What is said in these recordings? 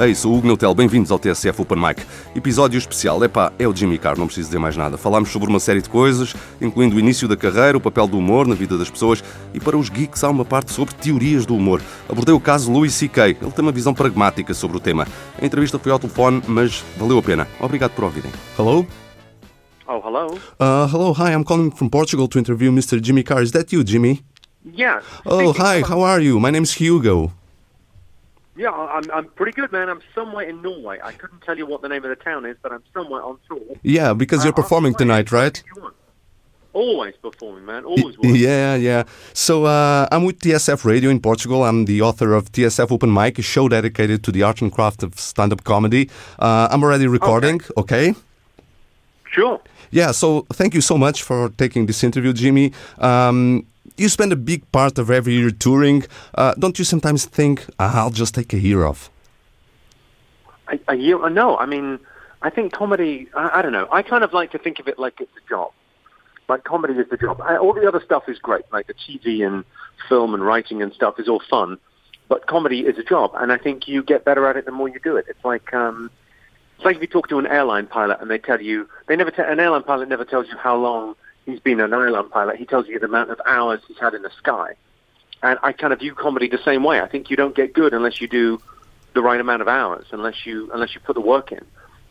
Ei, sou o Hugo Neutel, bem-vindos ao TSF Open Mic. Episódio especial, epá, é o Jimmy Carr, não preciso dizer mais nada. Falámos sobre uma série de coisas, incluindo o início da carreira, o papel do humor na vida das pessoas e para os geeks há uma parte sobre teorias do humor. Abordei o caso Louis C.K., ele tem uma visão pragmática sobre o tema. A entrevista foi ao telefone, mas valeu a pena. Obrigado por ouvirem. Hello? Oh, hello. Uh, hello, hi, I'm calling from Portugal to interview Mr. Jimmy Carr. Is that you, Jimmy? Yeah. Oh, hi, how are you? My name's Hugo. Yeah, I'm, I'm pretty good, man. I'm somewhere in Norway. I couldn't tell you what the name of the town is, but I'm somewhere on tour. Yeah, because you're Uh, performing tonight, right? if you want. Always performing, man. Always working. Yeah, yeah. So uh, I'm with TSF Radio in Portugal. I'm the author of TSF Open Mic, a show dedicated to the art and craft of stand-up comedy. Uh, I'm already recording. Okay. Sure. Yeah. So thank you so much for taking this interview, Jimmy. Um, you spend a big part of every year touring. Uh, don't you sometimes think "Ah, I'll just take a year off? A, a year? uh, No, I mean, I think comedy. I, I don't know. I kind of like to think of it like it's a job. Like comedy is the job. I, all the other stuff is great, like the TV and film and writing and stuff is all fun. But comedy is a job, and I think you get better at it the more you do it. It's like um, it's like if you talk to an airline pilot and they tell you they never tell an airline pilot never tells you how long he's been an airline pilot. He tells you the amount of hours he's had in the sky. And I kind of view comedy the same way. I think you don't get good unless you do the right amount of hours, unless you unless you put the work in.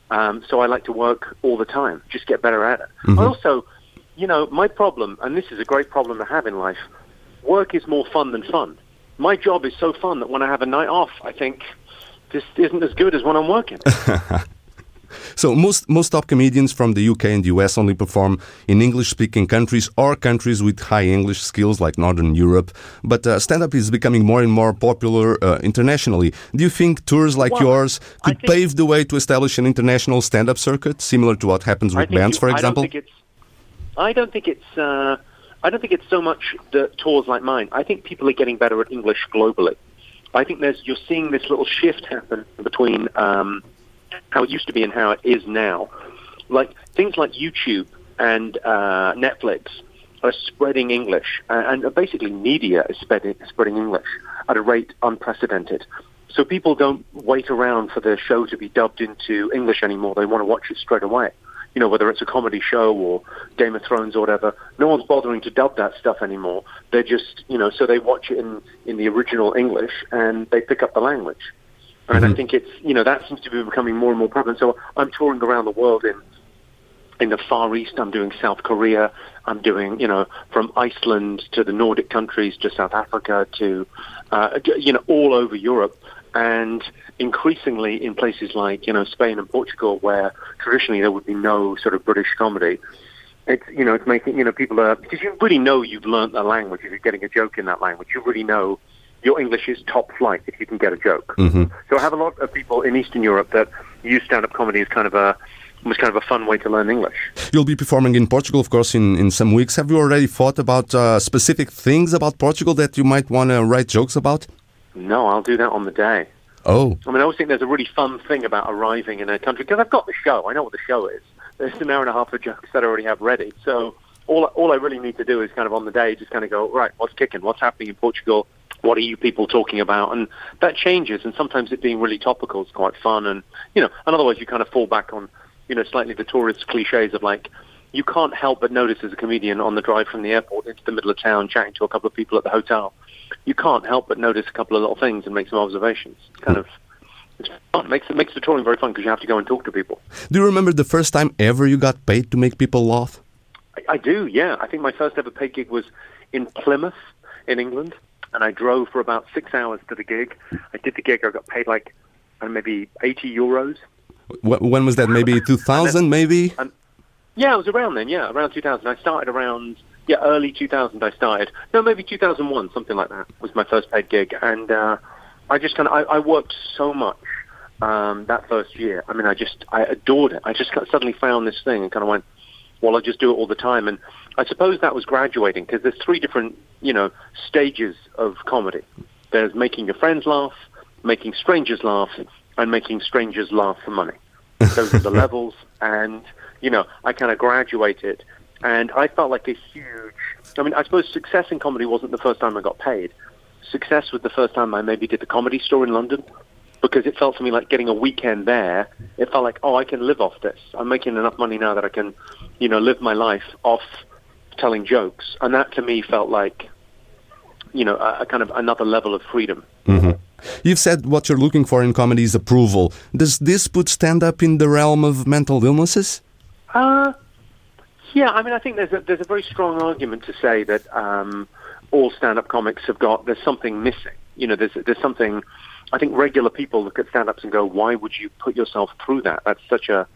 Um, so I like to work all the time, just get better at it. I also, you know, my problem, and this is a great problem to have in life, work is more fun than fun. My job is so fun that when I have a night off, I think this isn't as good as when I'm working. So most most top comedians from the UK and the US only perform in English-speaking countries or countries with high English skills like Northern Europe. But uh, stand-up is becoming more and more popular uh, internationally. Do you think tours like Well, yours could think- pave the way to establish an international stand-up circuit, similar to what happens with bands, you- for I example? don't think it's. I don't think it's. Uh, I don't think it's so much the tours like mine. I think people are getting better at English globally. I think there's you're seeing this little shift happen between um, how it used to be and how it is now. Like things like YouTube and uh, Netflix are spreading English, and basically media is spreading, spreading English at a rate unprecedented. So people don't wait around for the show to be dubbed into English anymore. They want to watch it straight away. You know, whether it's a comedy show or Game of Thrones or whatever, no one's bothering to dub that stuff anymore. They're just, you know, so they watch it in, in the original English and they pick up the language. And I think it's, you know, that seems to be becoming more and more prevalent. So I'm touring around the world in in the Far East. I'm doing South Korea. I'm doing, you know, from Iceland to the Nordic countries to South Africa to, uh, you know, all over Europe. And increasingly in places like, you know, Spain and Portugal, where traditionally there would be no sort of British comedy. It's, you know, it's making, you know, people are, because you really know you've learnt the language if you're getting a joke in that language. You really know your English is top flight if you can get a joke. So I have a lot of people in Eastern Europe that use stand-up comedy as kind of a, was kind of a fun way to learn English. You'll be performing in Portugal, of course, in, in some weeks. Have you already thought about uh, specific things about Portugal that you might want to write jokes about? No, I'll do that on the day. Oh, I mean, I always think there's a really fun thing about arriving in a country because I've got the show. I know what the show is. There's an hour and a half of jokes that I already have ready. So all all I really need to do is kind of on the day just kind of go right. What's kicking? What's happening in Portugal? What are you people talking about? And that changes. And sometimes it being really topical is quite fun. And you know, and otherwise you kind of fall back on you know slightly the tourist cliches of like. You can't help but notice as a comedian on the drive from the airport into the middle of town, chatting to a couple of people at the hotel. You can't help but notice a couple of little things and make some observations. It's kind of it's fun. It makes it makes the touring very fun because you have to go and talk to people. do you remember the first time ever you got paid to make people laugh? I, I do, yeah. I think my first ever paid gig was in Plymouth, in England, and I drove for about six hours to the gig. I did the gig. I got paid like uh, maybe eighty euros. When was that? Maybe 2000, maybe? Yeah, it was around then. Yeah, around 2000. I started around yeah early 2000. I started no maybe 2001 something like that was my first paid gig, and uh, I just kind of I, I worked so much um, that first year. I mean, I just I adored it. I just suddenly found this thing and kind of went, well, I just do it all the time. And I suppose that was graduating because there's three different you know stages of comedy. There's making your friends laugh, making strangers laugh, and making strangers laugh for money. Those are the levels, and you know, I kind of graduated, and I felt like a huge. I mean, I suppose success in comedy wasn't the first time I got paid. Success was the first time I maybe did the comedy store in London, because it felt to me like getting a weekend there. It felt like, oh, I can live off this. I'm making enough money now that I can, you know, live my life off telling jokes, and that to me felt like, you know, a, a kind of another level of freedom. Mm-hmm. You've said what you're looking for in comedy is approval. Does this put stand up in the realm of mental illnesses? Uh, yeah, I mean, I think there's a, there's a very strong argument to say that um, all stand up comics have got, there's something missing. You know, there's, there's something, I think regular people look at stand ups and go, why would you put yourself through that? That's such a,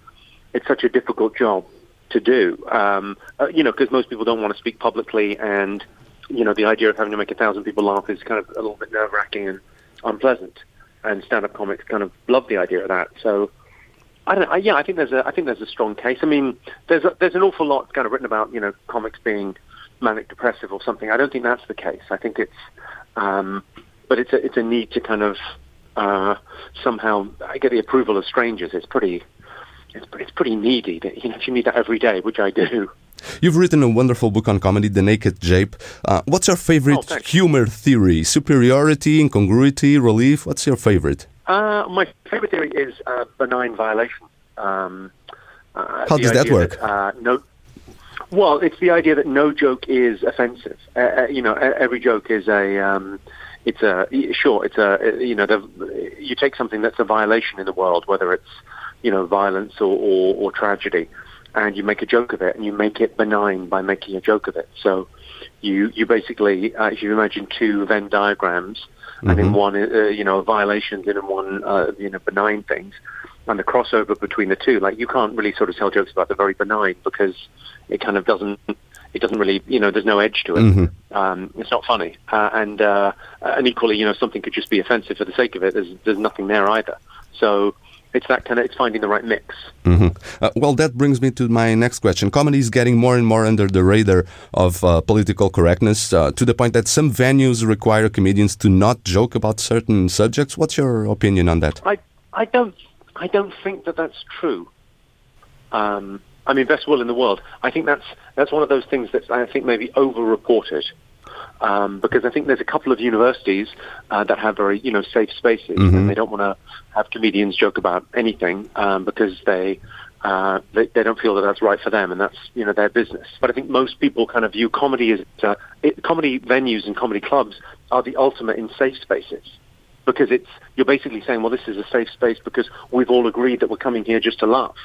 it's such a difficult job to do. Um, uh, you know, because most people don't want to speak publicly and, you know, the idea of having to make a thousand people laugh is kind of a little bit nerve wracking and unpleasant, and stand-up comics kind of love the idea of that. So, I don't know. Yeah, I think there's a I think there's a strong case. I mean, there's a, there's an awful lot kind of written about you know comics being manic depressive or something. I don't think that's the case. I think it's, um, but it's a it's a need to kind of uh, somehow I get the approval of strangers. It's pretty it's, it's pretty needy. That, you know, if you need that every day, which I do. You've written a wonderful book on comedy, The Naked Jape. Uh, what's your favorite oh, humor theory? Superiority, incongruity, relief? What's your favorite? Uh, my favorite theory is uh, benign violation. Um, uh, How does that work? That, uh, no, well, it's the idea that no joke is offensive. Uh, you know, every joke is a. Um, it's a sure. It's a you know. The, you take something that's a violation in the world, whether it's you know violence or, or, or tragedy and you make a joke of it, and you make it benign by making a joke of it. So you you basically, uh, if you imagine two Venn diagrams, mm-hmm. and in mm-hmm. one, uh, you know, violations, and in one, uh, you know, benign things, and the crossover between the two, like you can't really sort of tell jokes about the very benign because it kind of doesn't. It doesn't really, you know, there's no edge to it. Mm-hmm. Um, it's not funny, uh, and uh, and equally, you know, something could just be offensive for the sake of it. There's there's nothing there either. So it's that kind of it's finding the right mix. Mm-hmm. Uh, well, that brings me to my next question. Comedy is getting more and more under the radar of uh, political correctness uh, to the point that some venues require comedians to not joke about certain subjects. What's your opinion on that? I I don't I don't think that that's true. Um, I mean, best will in the world. I think that's that's one of those things that I think maybe over-reported um, because I think there's a couple of universities uh, that have very you know safe spaces mm-hmm. and they don't want to have comedians joke about anything um, because they, uh, they they don't feel that that's right for them and that's you know their business. But I think most people kind of view comedy as uh, it, comedy venues and comedy clubs are the ultimate in safe spaces because it's you're basically saying well this is a safe space because we've all agreed that we're coming here just to laugh.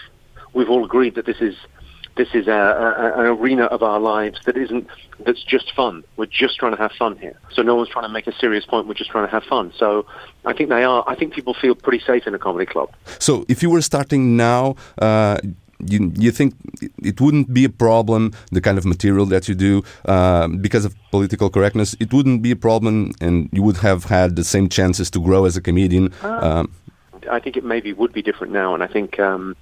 We've all agreed that this is this is a, a, an arena of our lives that isn't that's just fun. We're just trying to have fun here. So no one's trying to make a serious point. We're just trying to have fun. So I think they are. I think people feel pretty safe in a comedy club. So if you were starting now. Uh, you, you think it wouldn't be a problem, the kind of material that you do, uh, because of political correctness? It wouldn't be a problem, and you would have had the same chances to grow as a comedian? Uh, um, I think it maybe would be different now, and I think um,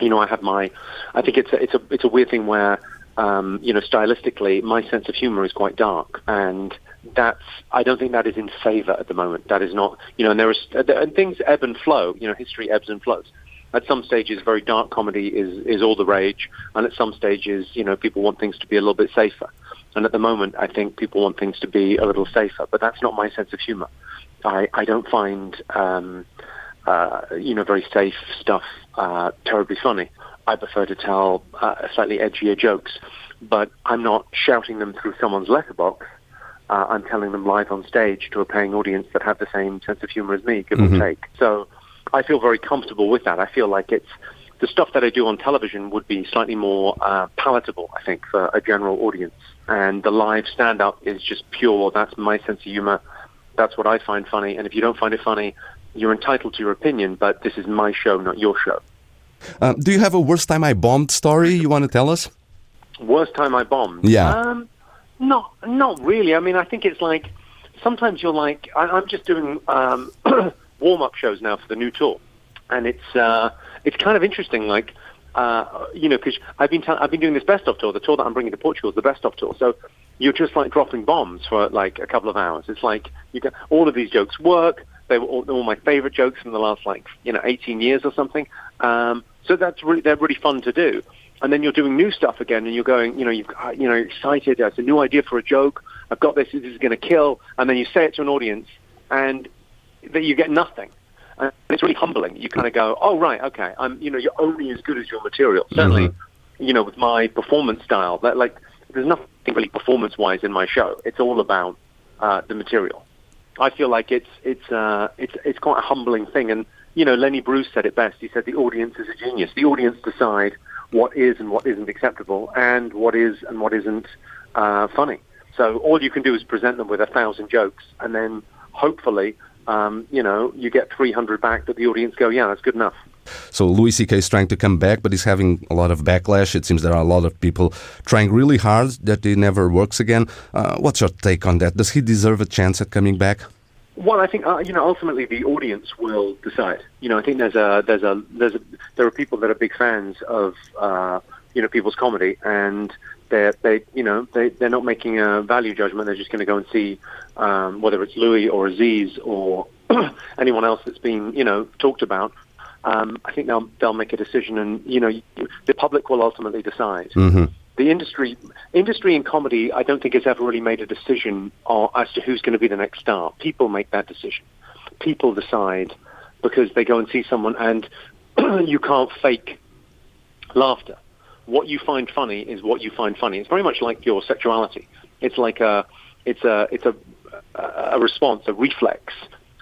you know, I have my, I think it's a, it's a, it's a weird thing where, um, you know, stylistically, my sense of humor is quite dark, and that's, I don't think that is in favor at the moment. That is not, you know, and there is, and things ebb and flow. You know, history ebbs and flows. At some stages, very dark comedy is is all the rage, and at some stages, you know, people want things to be a little bit safer. And at the moment, I think people want things to be a little safer, but that's not my sense of humor. I, I don't find um, uh, you know, very safe stuff, uh, terribly funny. I prefer to tell uh, slightly edgier jokes, but I'm not shouting them through someone's letterbox. Uh, I'm telling them live on stage to a paying audience that have the same sense of humor as me, give mm-hmm. or take. So I feel very comfortable with that. I feel like it's the stuff that I do on television would be slightly more uh, palatable, I think, for a general audience. And the live stand-up is just pure. That's my sense of humor. That's what I find funny. And if you don't find it funny, you're entitled to your opinion, but this is my show, not your show. Uh, do you have a worst time I bombed story you want to tell us? Worst time I bombed? Yeah. Um, not, not really. I mean, I think it's like sometimes you're like I, am just doing um, warm up shows now for the new tour, and it's uh, it's kind of interesting. Like uh, you know, because I've been t- I've been doing this best of tour. The tour that I'm bringing to Portugal is the best of tour. So you're just like dropping bombs for like a couple of hours. It's like you get all of these jokes work. They were all, all my favorite jokes from the last like you know 18 years or something. Um, so that's really they're really fun to do. And then you're doing new stuff again, and you're going, you know, you've you know, excited. It's a new idea for a joke. I've got this. This is going to kill. And then you say it to an audience, and that you get nothing. And it's really humbling. You kind of go, oh right, okay, I'm you know you're only as good as your material. Certainly, mm-hmm. you know with my performance style, that like there's nothing really performance wise in my show. It's all about uh, the material. I feel like it's it's uh, it's it's quite a humbling thing. And you know, Lenny Bruce said it best. He said the audience is a genius. The audience decide what is and what isn't acceptable, and what is and what isn't uh, funny. So all you can do is present them with a thousand jokes, and then hopefully, um, you know, you get 300 back that the audience go, yeah, that's good enough. So Louis C.K. is trying to come back, but he's having a lot of backlash. It seems there are a lot of people trying really hard that he never works again. Uh, what's your take on that? Does he deserve a chance at coming back? Well, I think uh, you know ultimately the audience will decide. You know, I think there's a there's a there's a, there are people that are big fans of uh, you know people's comedy, and they they you know they they're not making a value judgment. They're just going to go and see um, whether it's Louis or Aziz or anyone else that's been you know talked about. Um, I think they'll they'll make a decision, and you know the public will ultimately decide. Mm-hmm the industry industry in comedy, I don't think has ever really made a decision on, as to who's going to be the next star. People make that decision. People decide because they go and see someone, and you can't fake laughter. What you find funny is what you find funny. It's very much like your sexuality. It's like a it's a it's a a response, a reflex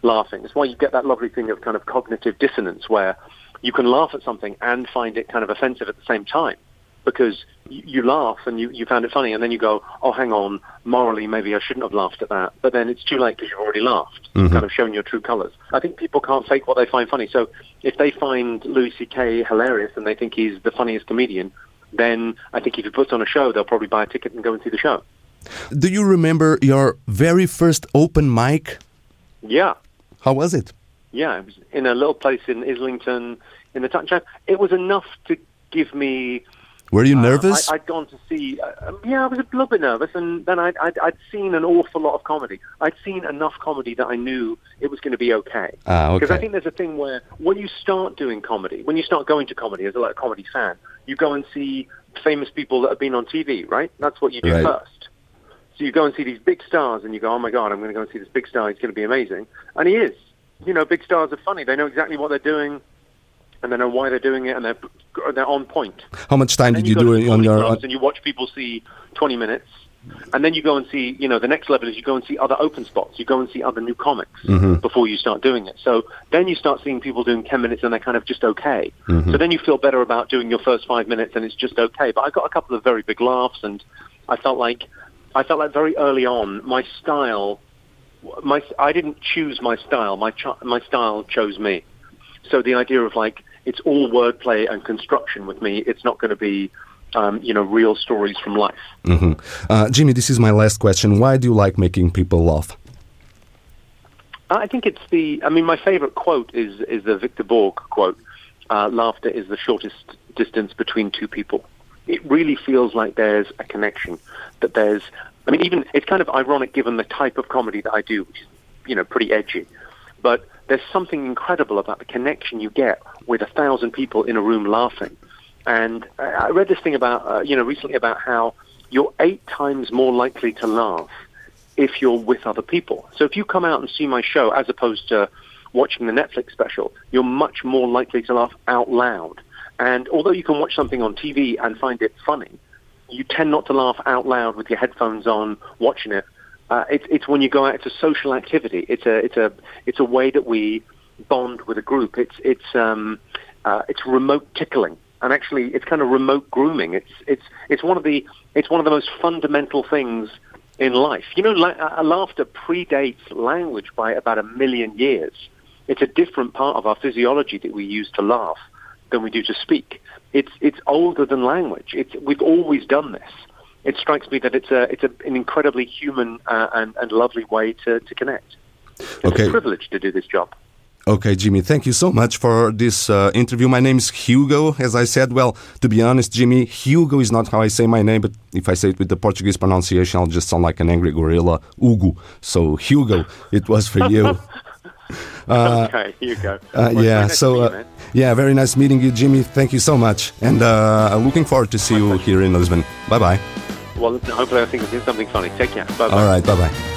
laughing. It's why you get that lovely thing of kind of cognitive dissonance where you can laugh at something and find it kind of offensive at the same time because you, you laugh and you, you found it funny, and then you go, oh, hang on, morally, maybe I shouldn't have laughed at that. But then it's too late because you've already laughed, mm-hmm. kind of showing your true colors. I think people can't fake what they find funny. So if they find Louis C.K. hilarious and they think he's the funniest comedian, then I think if he puts on a show, they'll probably buy a ticket and go and see the show. Do you remember your very first open mic? Yeah. How was it? Yeah, it was in a little place in Islington in the town. It was enough to give me were you uh, nervous? Uh, I, had gone to see. Uh, yeah, I was a little bit nervous, and then I'd, I'd, I'd, seen an awful lot of comedy. I'd seen enough comedy that I knew it was going to be okay. Ah, okay. Because I think there's a thing where when you start doing comedy, when you start going to comedy as a like, comedy fan, you go and see famous people that have been on TV, right? That's what you do right. first. So you go and see these big stars, and you go, "Oh my God, I'm going to go and see this big star. He's going to be amazing," and he is. You know, big stars are funny. They know exactly what they're doing and they know why they're doing it, and they're they're on point. How much time did you, you do it on your? And you watch people see 20 minutes, and then you go and see. You know, the next level is you go and see other open spots. You go and see other new comics mm-hmm. before you start doing it. So then you start seeing people doing 10 minutes, and they're kind of just okay. Mm-hmm. So then you feel better about doing your first five minutes, and it's just okay. But I got a couple of very big laughs, and I felt like I felt like very early on my style. My I didn't choose my style. My ch- my style chose me. So the idea of like it's all wordplay and construction with me. It's not going to be um, you know, real stories from life. Mm-hmm. Uh, Jimmy, this is my last question. Why do you like making people laugh? I think it's the. I mean, my favorite quote is is the Victor Borge quote. Uh, Laughter is the shortest distance between two people. It really feels like there's a connection. That there's. I mean, even it's kind of ironic given the type of comedy that I do, which is, you know, pretty edgy. But there's something incredible about the connection you get with a thousand people in a room laughing. And I read this thing about, uh, you know, recently about how you're eight times more likely to laugh if you're with other people. So if you come out and see my show as opposed to watching the Netflix special, you're much more likely to laugh out loud. And although you can watch something on TV and find it funny, you tend not to laugh out loud with your headphones on watching it uh, it's it's when you go out. It's a social activity. It's a it's a it's a way that we bond with a group. It's it's um, uh, it's remote tickling, and actually, it's kind of remote grooming. It's it's it's one of the it's one of the most fundamental things in life. You know, la- uh, laughter predates language by about a million years. It's a different part of our physiology that we use to laugh than we do to speak. It's it's older than language. It's we've always done this it strikes me that it's a it's a, an incredibly human uh, and, and lovely way to, to connect. It's okay. a privilege to do this job. Okay, Jimmy, thank you so much for this uh, interview. My name is Hugo, as I said. Well, to be honest, Jimmy, Hugo is not how I say my name, but if I say it with the Portuguese pronunciation, I'll just sound like an angry gorilla, Hugo. So, Hugo, it was for you. Uh, okay, Hugo. Uh, well, yeah, so uh, yeah, very nice meeting you, Jimmy. Thank you so much, and uh, looking forward to see you here in Lisbon. Bye bye. Well, hopefully I think of something funny. Take care. Bye bye. All right. Bye bye.